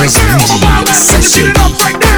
Prince Fuji Session.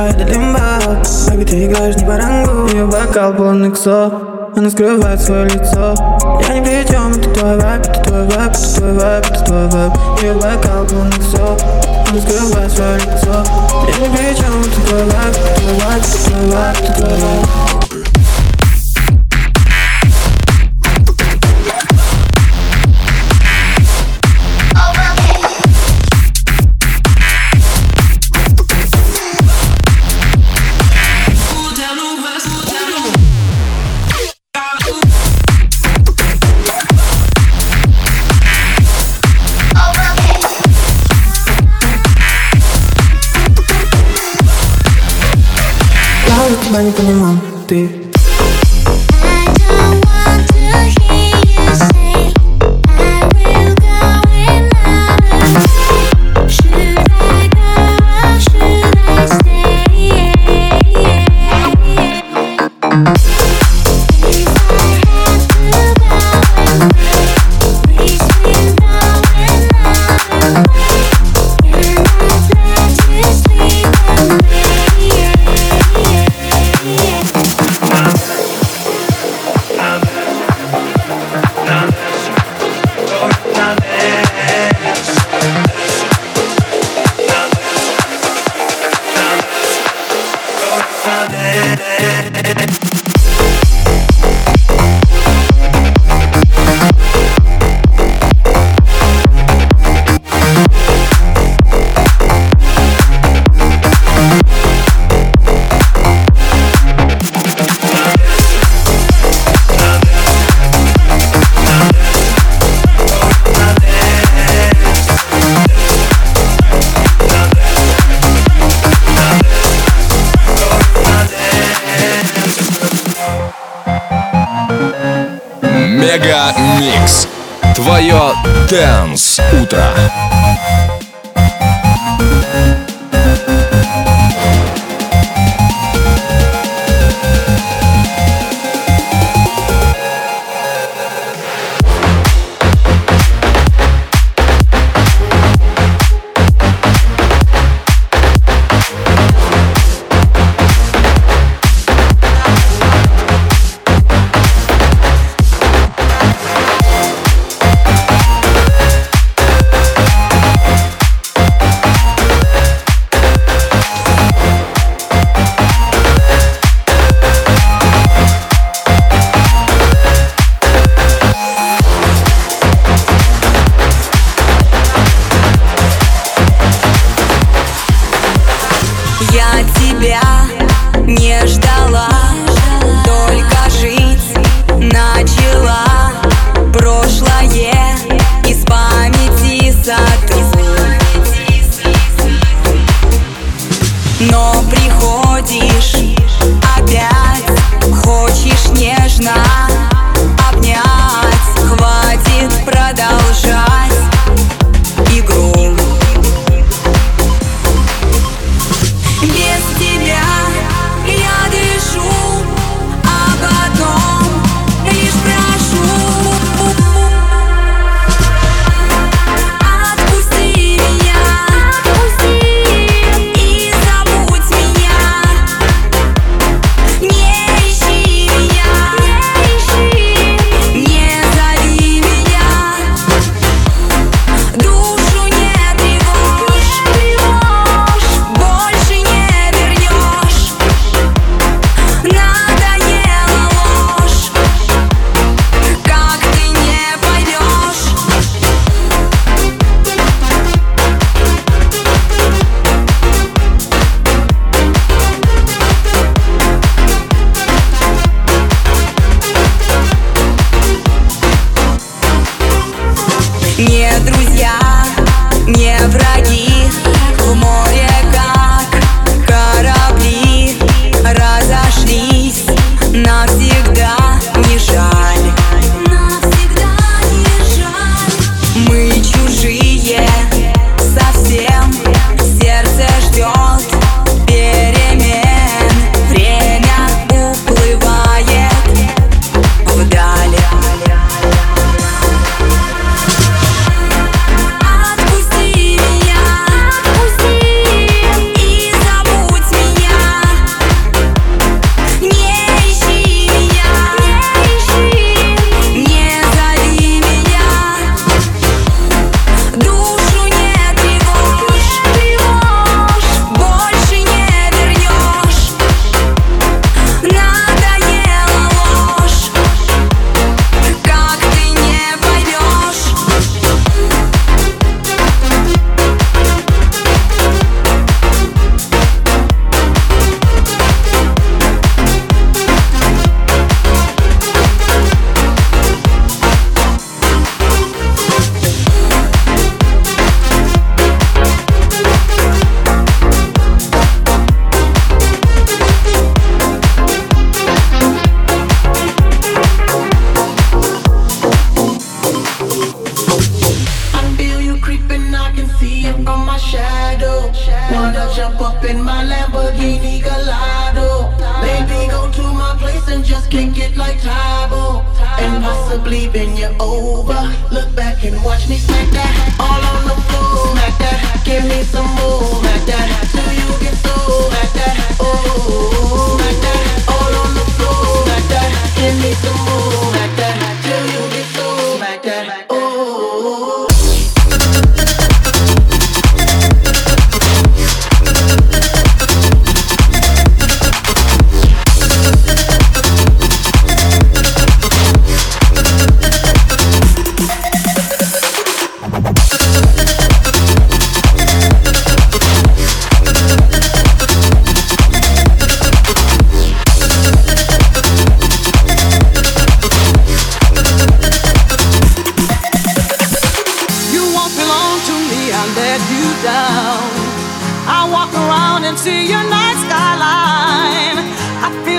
Я, это лимба Baby, ты играешь не по рангу. Ее бокал полный ксо Она скрывает свое лицо. Я ни при чем, это твой вайп, это твой вайп, это твой вайп, это твой вайп Ее бокал полный ксо Она скрывает свое лицо. Я ни при чем, это твой вайп, это твой вайп, это твой вайп, это твой вайп не понимал, ты Dance. Утро.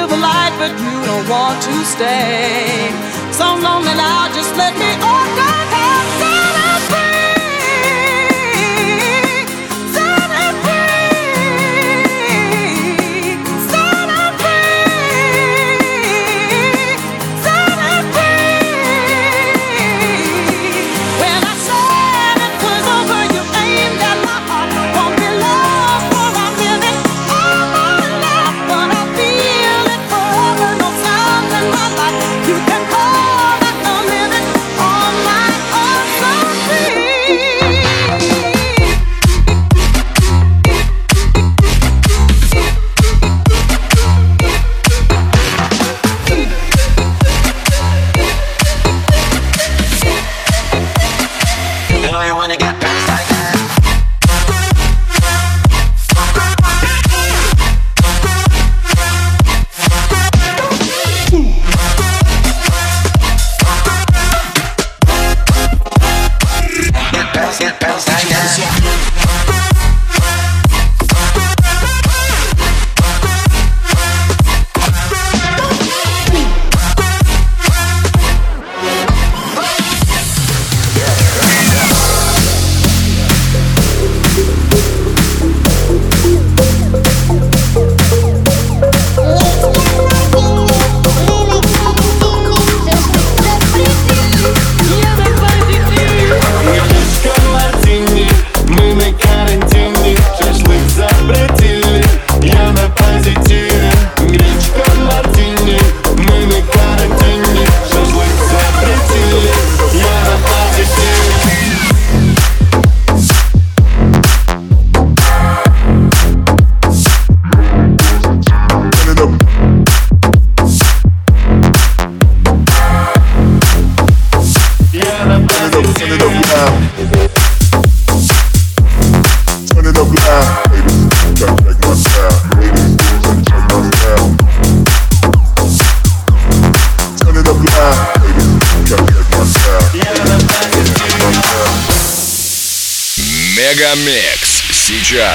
silver light, but you don't want to stay. So lonely now, just let me all go.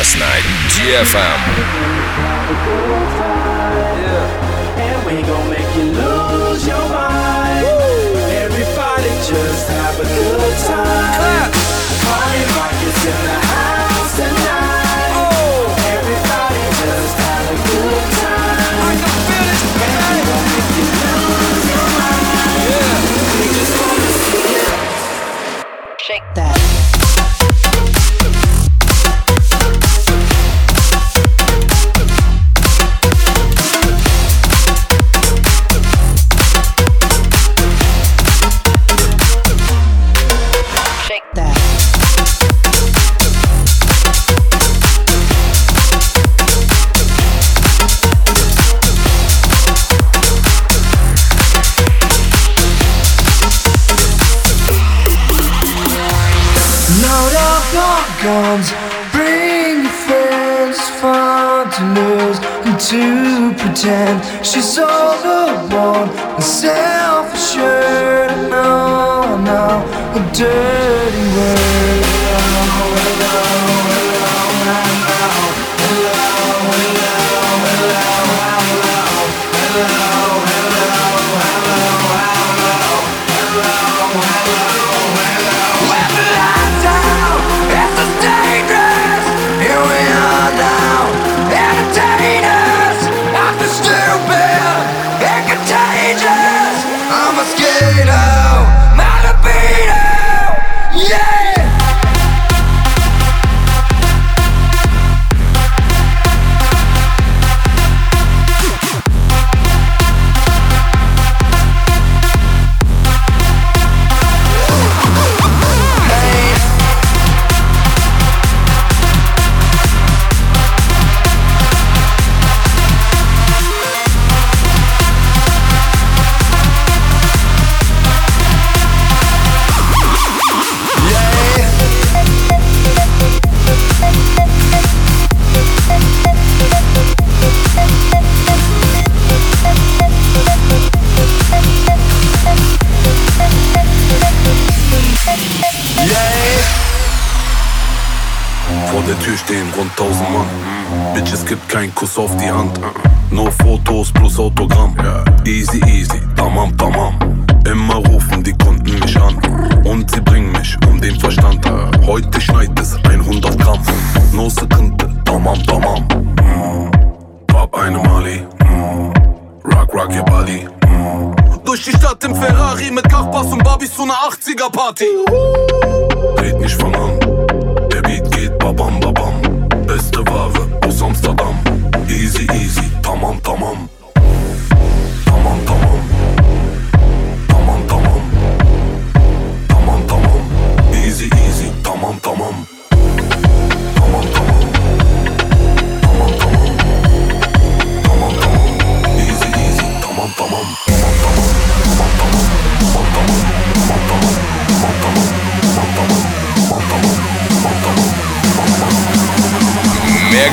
podcast night, DFM. Yeah. Comes. Bring your friends, fun to lose and to pretend she's all the one, and self-assured. Know, I know, a dirty word. Kuss auf die Hand. Nur Fotos plus Autogramm. Easy, easy, tamam, tamam. Immer rufen die Kunden mich an. Und sie bringen mich um den Verstand. Heute schneit es 100 Gramm. No Sekunde, tamam, tamam. Pop eine Mali. Rock, rock your body. Durch die Stadt im Ferrari mit Kachbass und Barbies zu einer 80er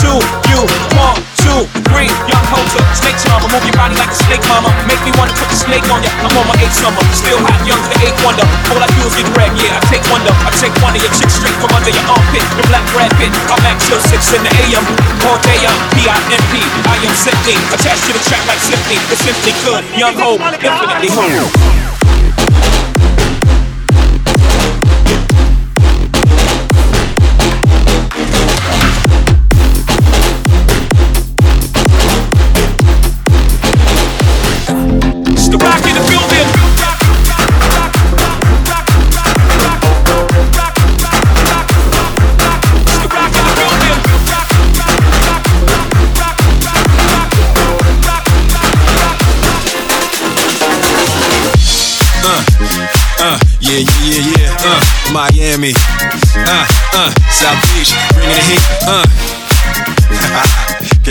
Two, you, one, two, three. Young Hulter, snake charmer, move your body like a snake, mama. Make me wanna put the snake on ya. I'm on my eighth summer, still hot, young to the eighth wonder. All I do is get rag, yeah. I take wonder. I take one of your chicks straight from under your armpit. The black Brad Pitt. I'm at till six in the AM. All day I'm P-I-M-P. I am simply attached to the track like simply. It's simply good. Young Hope, infinitely whole.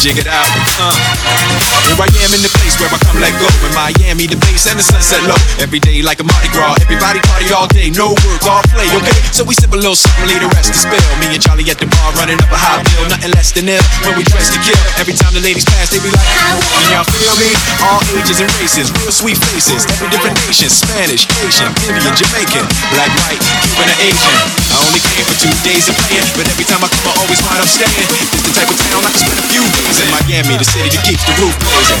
Jig it out. Uh. Here I am in the place where I come let go. In Miami, the bass and the sunset low. Every day like a Mardi Gras. Everybody party all day. No work, all play, okay? So we sip a little something, leave the rest to spill. Me and Charlie at the bar running up a high bill. Nothing less than ill when we dress to kill. Every time the ladies pass, they be like, Can y'all feel me? All ages and races, real sweet faces. Every different nation Spanish, Asian, Indian, Jamaican, black, white, Cuban, or Asian. I only came for two days of playing, but every time I come, I always wind up staying. It's the type of town I can spend a few days in Miami, the city that keeps the roof blazing.